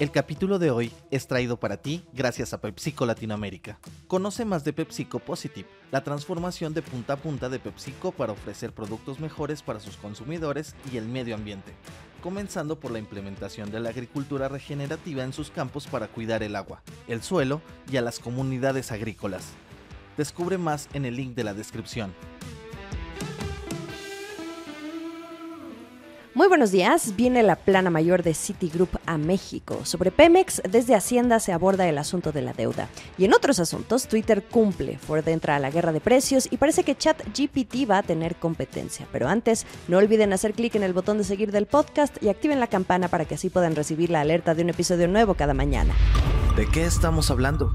El capítulo de hoy es traído para ti gracias a PepsiCo Latinoamérica. Conoce más de PepsiCo Positive, la transformación de punta a punta de PepsiCo para ofrecer productos mejores para sus consumidores y el medio ambiente, comenzando por la implementación de la agricultura regenerativa en sus campos para cuidar el agua, el suelo y a las comunidades agrícolas. Descubre más en el link de la descripción. Muy buenos días. Viene la plana mayor de Citigroup a México. Sobre Pemex, desde Hacienda se aborda el asunto de la deuda. Y en otros asuntos, Twitter cumple. Ford entra a la guerra de precios y parece que ChatGPT va a tener competencia. Pero antes, no olviden hacer clic en el botón de seguir del podcast y activen la campana para que así puedan recibir la alerta de un episodio nuevo cada mañana. ¿De qué estamos hablando?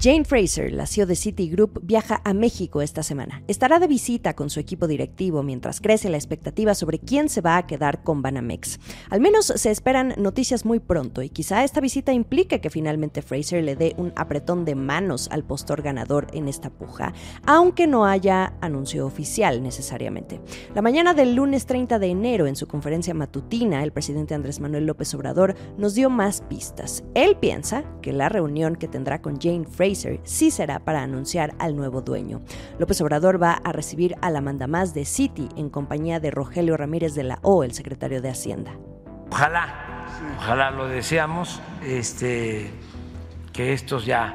Jane Fraser, la CEO de Citigroup, viaja a México esta semana. Estará de visita con su equipo directivo mientras crece la expectativa sobre quién se va a quedar con Banamex. Al menos se esperan noticias muy pronto y quizá esta visita implique que finalmente Fraser le dé un apretón de manos al postor ganador en esta puja, aunque no haya anuncio oficial necesariamente. La mañana del lunes 30 de enero, en su conferencia matutina, el presidente Andrés Manuel López Obrador nos dio más pistas. Él piensa que la reunión que tendrá con Jane Fraser sí será para anunciar al nuevo dueño. López Obrador va a recibir a la mandamás de Citi en compañía de Rogelio Ramírez de la O, el secretario de Hacienda. Ojalá, ojalá lo deseamos, este, que esto ya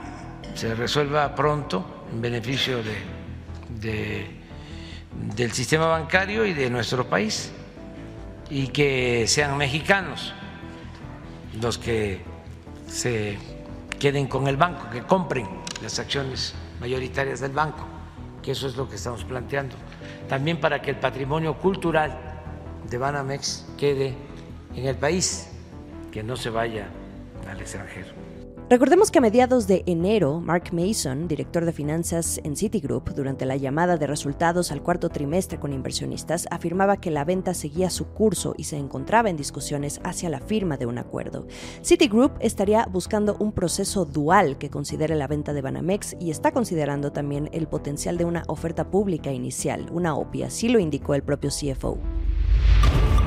se resuelva pronto en beneficio de, del sistema bancario y de nuestro país y que sean mexicanos los que se queden con el banco, que compren las acciones mayoritarias del banco, que eso es lo que estamos planteando. También para que el patrimonio cultural de Banamex quede en el país, que no se vaya al extranjero. Recordemos que a mediados de enero, Mark Mason, director de finanzas en Citigroup, durante la llamada de resultados al cuarto trimestre con inversionistas, afirmaba que la venta seguía su curso y se encontraba en discusiones hacia la firma de un acuerdo. Citigroup estaría buscando un proceso dual que considere la venta de Banamex y está considerando también el potencial de una oferta pública inicial, una OPI, así lo indicó el propio CFO.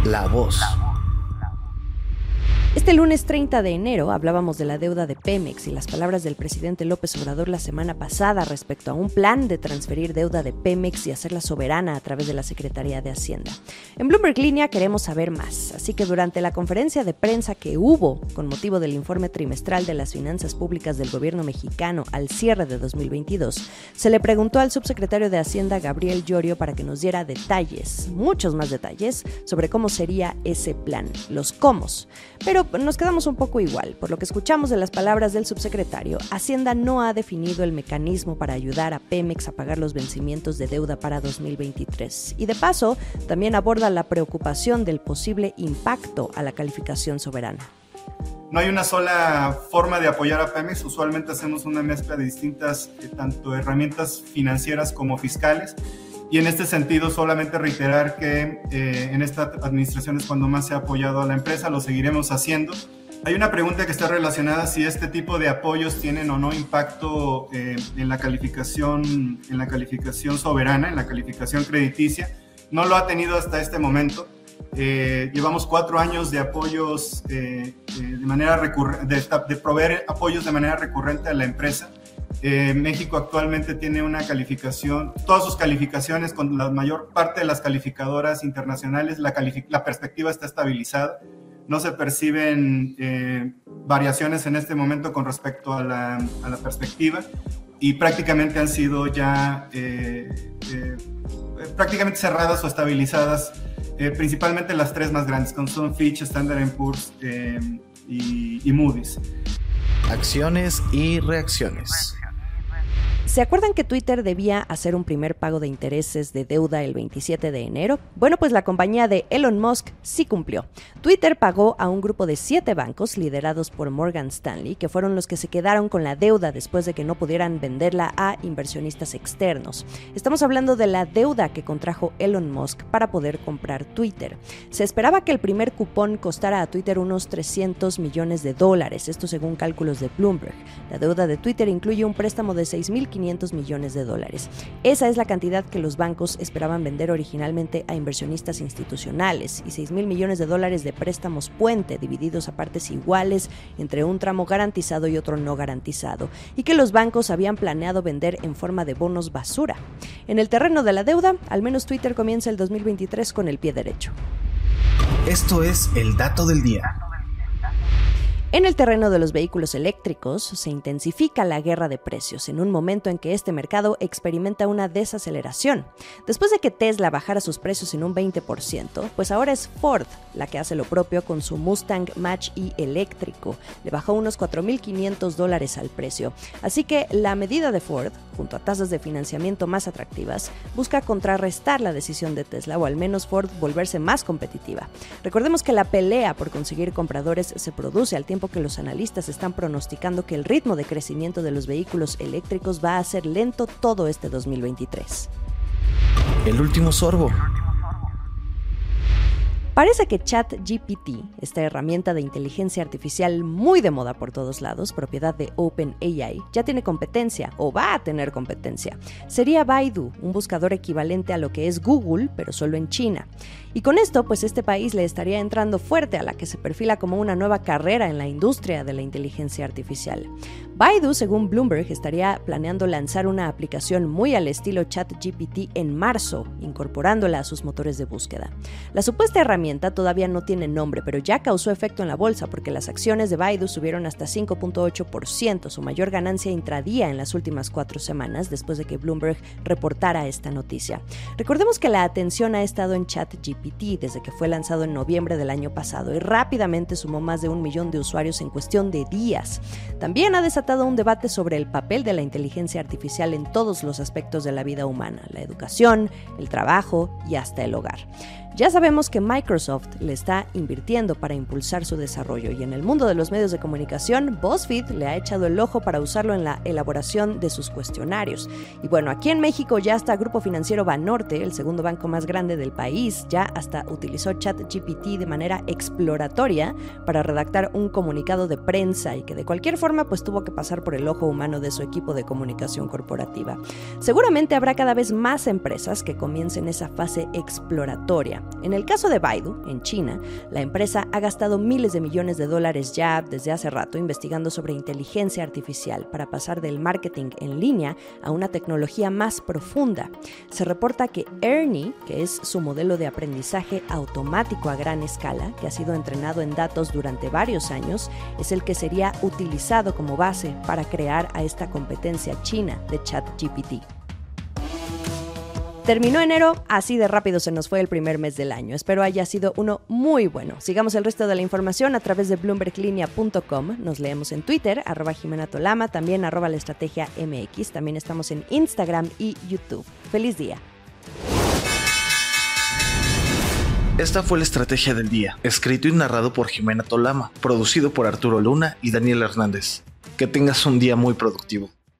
La voz. Este lunes 30 de enero hablábamos de la deuda de Pemex y las palabras del presidente López Obrador la semana pasada respecto a un plan de transferir deuda de Pemex y hacerla soberana a través de la Secretaría de Hacienda. En Bloomberg Línea queremos saber más, así que durante la conferencia de prensa que hubo con motivo del informe trimestral de las finanzas públicas del gobierno mexicano al cierre de 2022, se le preguntó al subsecretario de Hacienda Gabriel Llorio para que nos diera detalles, muchos más detalles, sobre cómo sería ese plan, los cómo. Pero nos quedamos un poco igual. Por lo que escuchamos de las palabras del subsecretario, Hacienda no ha definido el mecanismo para ayudar a Pemex a pagar los vencimientos de deuda para 2023. Y de paso, también aborda la preocupación del posible impacto a la calificación soberana. No hay una sola forma de apoyar a Pemex. Usualmente hacemos una mezcla de distintas, eh, tanto herramientas financieras como fiscales. Y en este sentido, solamente reiterar que eh, en esta administración es cuando más se ha apoyado a la empresa, lo seguiremos haciendo. Hay una pregunta que está relacionada si este tipo de apoyos tienen o no impacto eh, en, la calificación, en la calificación soberana, en la calificación crediticia. No lo ha tenido hasta este momento. Eh, llevamos cuatro años de apoyos de manera de, de proveer apoyos de manera recurrente a la empresa. Eh, México actualmente tiene una calificación, todas sus calificaciones con la mayor parte de las calificadoras internacionales, la, la perspectiva está estabilizada. No se perciben eh, variaciones en este momento con respecto a la, a la perspectiva y prácticamente han sido ya eh, prácticamente cerradas o estabilizadas, principalmente las tres más grandes, con son Fitch, Standard Poor's y, y Moody's. Acciones y reacciones. ¿Se acuerdan que Twitter debía hacer un primer pago de intereses de deuda el 27 de enero? Bueno, pues la compañía de Elon Musk sí cumplió. Twitter pagó a un grupo de siete bancos liderados por Morgan Stanley, que fueron los que se quedaron con la deuda después de que no pudieran venderla a inversionistas externos. Estamos hablando de la deuda que contrajo Elon Musk para poder comprar Twitter. Se esperaba que el primer cupón costara a Twitter unos 300 millones de dólares, esto según cálculos de Bloomberg. La deuda de Twitter incluye un préstamo de 6.500 4.500 millones de dólares. Esa es la cantidad que los bancos esperaban vender originalmente a inversionistas institucionales y 6.000 millones de dólares de préstamos puente divididos a partes iguales entre un tramo garantizado y otro no garantizado, y que los bancos habían planeado vender en forma de bonos basura. En el terreno de la deuda, al menos Twitter comienza el 2023 con el pie derecho. Esto es el dato del día. En el terreno de los vehículos eléctricos se intensifica la guerra de precios en un momento en que este mercado experimenta una desaceleración. Después de que Tesla bajara sus precios en un 20%, pues ahora es Ford la que hace lo propio con su Mustang Match E eléctrico. Le bajó unos 4.500 dólares al precio. Así que la medida de Ford, junto a tasas de financiamiento más atractivas, busca contrarrestar la decisión de Tesla o al menos Ford volverse más competitiva. Recordemos que la pelea por conseguir compradores se produce al tiempo que los analistas están pronosticando que el ritmo de crecimiento de los vehículos eléctricos va a ser lento todo este 2023. El último sorbo. Parece que ChatGPT, esta herramienta de inteligencia artificial muy de moda por todos lados, propiedad de OpenAI, ya tiene competencia o va a tener competencia. Sería Baidu, un buscador equivalente a lo que es Google, pero solo en China. Y con esto, pues este país le estaría entrando fuerte a la que se perfila como una nueva carrera en la industria de la inteligencia artificial. Baidu, según Bloomberg, estaría planeando lanzar una aplicación muy al estilo ChatGPT en marzo, incorporándola a sus motores de búsqueda. La supuesta herramienta todavía no tiene nombre, pero ya causó efecto en la bolsa porque las acciones de Baidu subieron hasta 5.8%, su mayor ganancia intradía en las últimas cuatro semanas después de que Bloomberg reportara esta noticia. Recordemos que la atención ha estado en ChatGPT desde que fue lanzado en noviembre del año pasado y rápidamente sumó más de un millón de usuarios en cuestión de días. También ha desatado un debate sobre el papel de la inteligencia artificial en todos los aspectos de la vida humana, la educación, el trabajo y hasta el hogar. Ya sabemos que Microsoft le está invirtiendo para impulsar su desarrollo y en el mundo de los medios de comunicación, BuzzFeed le ha echado el ojo para usarlo en la elaboración de sus cuestionarios. Y bueno, aquí en México ya está Grupo Financiero Banorte, el segundo banco más grande del país, ya hasta utilizó ChatGPT de manera exploratoria para redactar un comunicado de prensa y que de cualquier forma pues tuvo que pasar por el ojo humano de su equipo de comunicación corporativa. Seguramente habrá cada vez más empresas que comiencen esa fase exploratoria en el caso de En China, la empresa ha gastado miles de millones de dólares ya desde hace rato investigando sobre inteligencia artificial para pasar del marketing en línea a una tecnología más profunda. Se reporta que Ernie, que es su modelo de aprendizaje automático a gran escala, que ha sido entrenado en datos durante varios años, es el que sería utilizado como base para crear a esta competencia china de ChatGPT. Terminó enero, así de rápido se nos fue el primer mes del año. Espero haya sido uno muy bueno. Sigamos el resto de la información a través de bloomberglinea.com. Nos leemos en Twitter, arroba Jimena Tolama, también arroba la estrategia MX. También estamos en Instagram y YouTube. ¡Feliz día! Esta fue la estrategia del día, escrito y narrado por Jimena Tolama, producido por Arturo Luna y Daniel Hernández. Que tengas un día muy productivo.